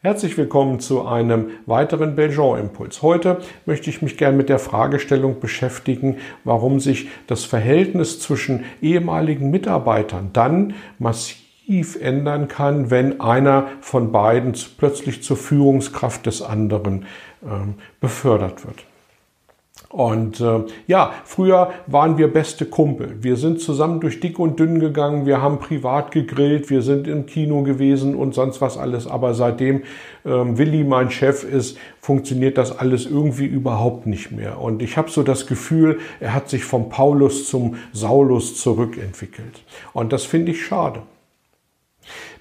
Herzlich willkommen zu einem weiteren Belgian-Impuls. Heute möchte ich mich gern mit der Fragestellung beschäftigen, warum sich das Verhältnis zwischen ehemaligen Mitarbeitern dann massiv ändern kann, wenn einer von beiden plötzlich zur Führungskraft des anderen äh, befördert wird. Und äh, ja, früher waren wir beste Kumpel. Wir sind zusammen durch dick und dünn gegangen, wir haben privat gegrillt, wir sind im Kino gewesen und sonst was alles. Aber seitdem ähm, Willi mein Chef ist, funktioniert das alles irgendwie überhaupt nicht mehr. Und ich habe so das Gefühl, er hat sich vom Paulus zum Saulus zurückentwickelt. Und das finde ich schade.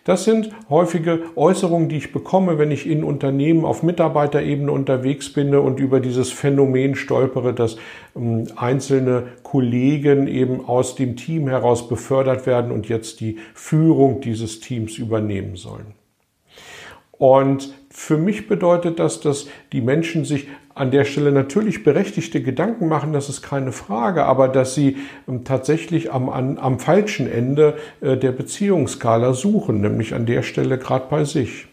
Das sind häufige Äußerungen, die ich bekomme, wenn ich in Unternehmen auf Mitarbeiterebene unterwegs bin und über dieses Phänomen stolpere, dass ähm, einzelne Kollegen eben aus dem Team heraus befördert werden und jetzt die Führung dieses Teams übernehmen sollen. Und für mich bedeutet das, dass die Menschen sich an der Stelle natürlich berechtigte Gedanken machen, das ist keine Frage, aber dass sie ähm, tatsächlich am, am, am falschen Ende äh, der Beziehungsskala suchen, nämlich an der Stelle gerade bei sich.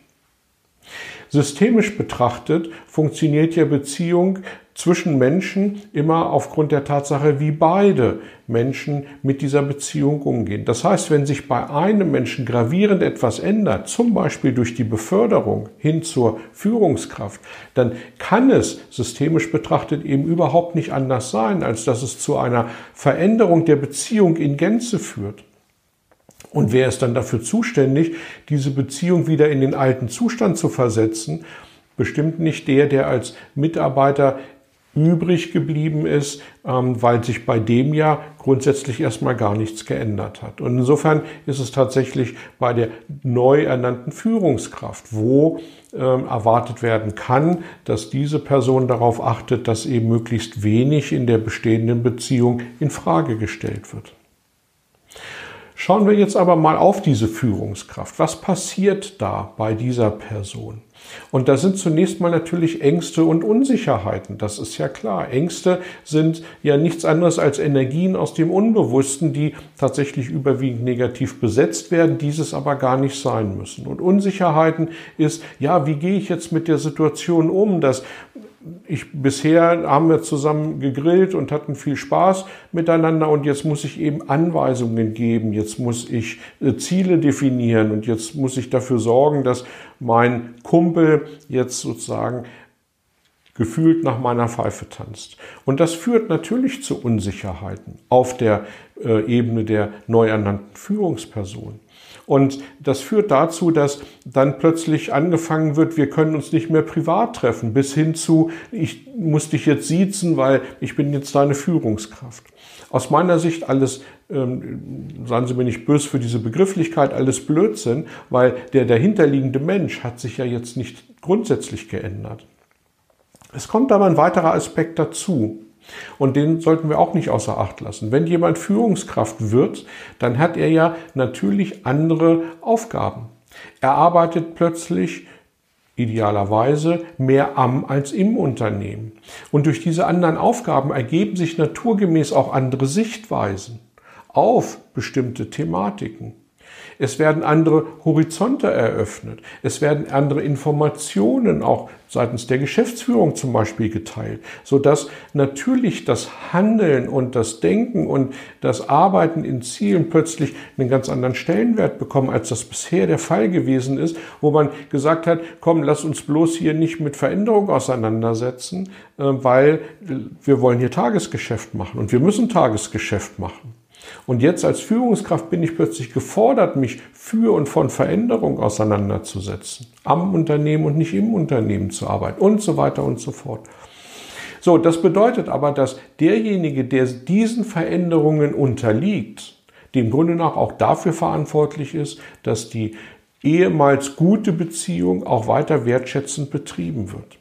Systemisch betrachtet funktioniert ja Beziehung zwischen Menschen immer aufgrund der Tatsache, wie beide Menschen mit dieser Beziehung umgehen. Das heißt, wenn sich bei einem Menschen gravierend etwas ändert, zum Beispiel durch die Beförderung hin zur Führungskraft, dann kann es systemisch betrachtet eben überhaupt nicht anders sein, als dass es zu einer Veränderung der Beziehung in Gänze führt. Und wer ist dann dafür zuständig, diese Beziehung wieder in den alten Zustand zu versetzen? Bestimmt nicht der, der als Mitarbeiter übrig geblieben ist, ähm, weil sich bei dem ja grundsätzlich erstmal gar nichts geändert hat. Und insofern ist es tatsächlich bei der neu ernannten Führungskraft, wo ähm, erwartet werden kann, dass diese Person darauf achtet, dass eben möglichst wenig in der bestehenden Beziehung in Frage gestellt wird. Schauen wir jetzt aber mal auf diese Führungskraft. Was passiert da bei dieser Person? Und da sind zunächst mal natürlich Ängste und Unsicherheiten. Das ist ja klar. Ängste sind ja nichts anderes als Energien aus dem Unbewussten, die tatsächlich überwiegend negativ besetzt werden, dieses aber gar nicht sein müssen. Und Unsicherheiten ist, ja, wie gehe ich jetzt mit der Situation um, dass ich bisher haben wir zusammen gegrillt und hatten viel Spaß miteinander und jetzt muss ich eben Anweisungen geben, jetzt muss ich äh, Ziele definieren und jetzt muss ich dafür sorgen, dass mein Kumpel jetzt sozusagen gefühlt nach meiner Pfeife tanzt. Und das führt natürlich zu Unsicherheiten auf der äh, Ebene der neu ernannten Führungsperson. Und das führt dazu, dass dann plötzlich angefangen wird, wir können uns nicht mehr privat treffen, bis hin zu, ich muss dich jetzt siezen, weil ich bin jetzt deine Führungskraft. Aus meiner Sicht alles, ähm, seien Sie mir nicht böse für diese Begrifflichkeit, alles Blödsinn, weil der dahinterliegende Mensch hat sich ja jetzt nicht grundsätzlich geändert. Es kommt aber ein weiterer Aspekt dazu. Und den sollten wir auch nicht außer Acht lassen. Wenn jemand Führungskraft wird, dann hat er ja natürlich andere Aufgaben. Er arbeitet plötzlich idealerweise mehr am als im Unternehmen. Und durch diese anderen Aufgaben ergeben sich naturgemäß auch andere Sichtweisen auf bestimmte Thematiken. Es werden andere Horizonte eröffnet. Es werden andere Informationen auch seitens der Geschäftsführung zum Beispiel geteilt, sodass natürlich das Handeln und das Denken und das Arbeiten in Zielen plötzlich einen ganz anderen Stellenwert bekommen, als das bisher der Fall gewesen ist, wo man gesagt hat, komm, lass uns bloß hier nicht mit Veränderung auseinandersetzen, äh, weil wir wollen hier Tagesgeschäft machen und wir müssen Tagesgeschäft machen. Und jetzt als Führungskraft bin ich plötzlich gefordert, mich für und von Veränderung auseinanderzusetzen. Am Unternehmen und nicht im Unternehmen zu arbeiten und so weiter und so fort. So, das bedeutet aber, dass derjenige, der diesen Veränderungen unterliegt, dem Grunde nach auch dafür verantwortlich ist, dass die ehemals gute Beziehung auch weiter wertschätzend betrieben wird.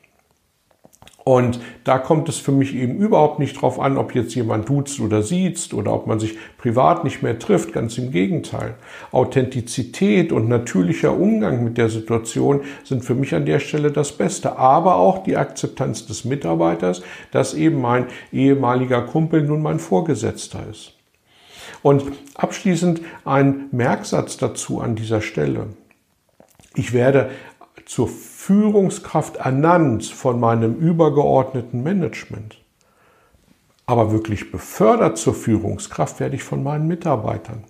Und da kommt es für mich eben überhaupt nicht drauf an, ob jetzt jemand duzt oder sieht oder ob man sich privat nicht mehr trifft. Ganz im Gegenteil. Authentizität und natürlicher Umgang mit der Situation sind für mich an der Stelle das Beste. Aber auch die Akzeptanz des Mitarbeiters, dass eben mein ehemaliger Kumpel nun mein Vorgesetzter ist. Und abschließend ein Merksatz dazu an dieser Stelle. Ich werde zur Führungskraft ernannt von meinem übergeordneten Management. Aber wirklich befördert zur Führungskraft werde ich von meinen Mitarbeitern.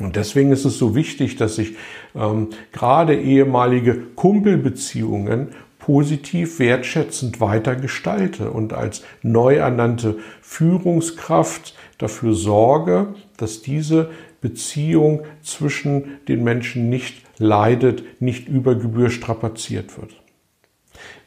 Und deswegen ist es so wichtig, dass ich ähm, gerade ehemalige Kumpelbeziehungen positiv wertschätzend weiter gestalte und als neu ernannte Führungskraft dafür sorge, dass diese Beziehung zwischen den Menschen nicht leidet, nicht über Gebühr strapaziert wird.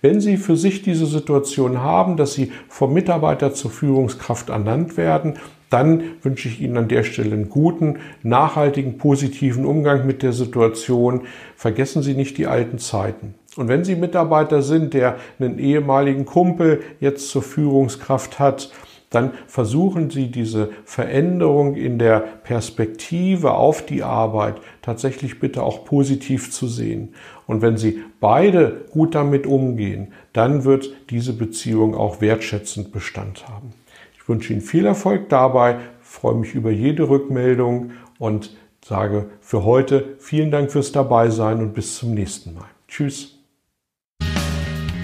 Wenn Sie für sich diese Situation haben, dass Sie vom Mitarbeiter zur Führungskraft ernannt werden, dann wünsche ich Ihnen an der Stelle einen guten, nachhaltigen, positiven Umgang mit der Situation. Vergessen Sie nicht die alten Zeiten. Und wenn Sie Mitarbeiter sind, der einen ehemaligen Kumpel jetzt zur Führungskraft hat, dann versuchen Sie diese Veränderung in der Perspektive auf die Arbeit tatsächlich bitte auch positiv zu sehen. Und wenn Sie beide gut damit umgehen, dann wird diese Beziehung auch wertschätzend Bestand haben. Ich wünsche Ihnen viel Erfolg dabei, freue mich über jede Rückmeldung und sage für heute vielen Dank fürs Dabeisein und bis zum nächsten Mal. Tschüss.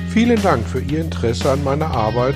Vielen Dank für Ihr Interesse an meiner Arbeit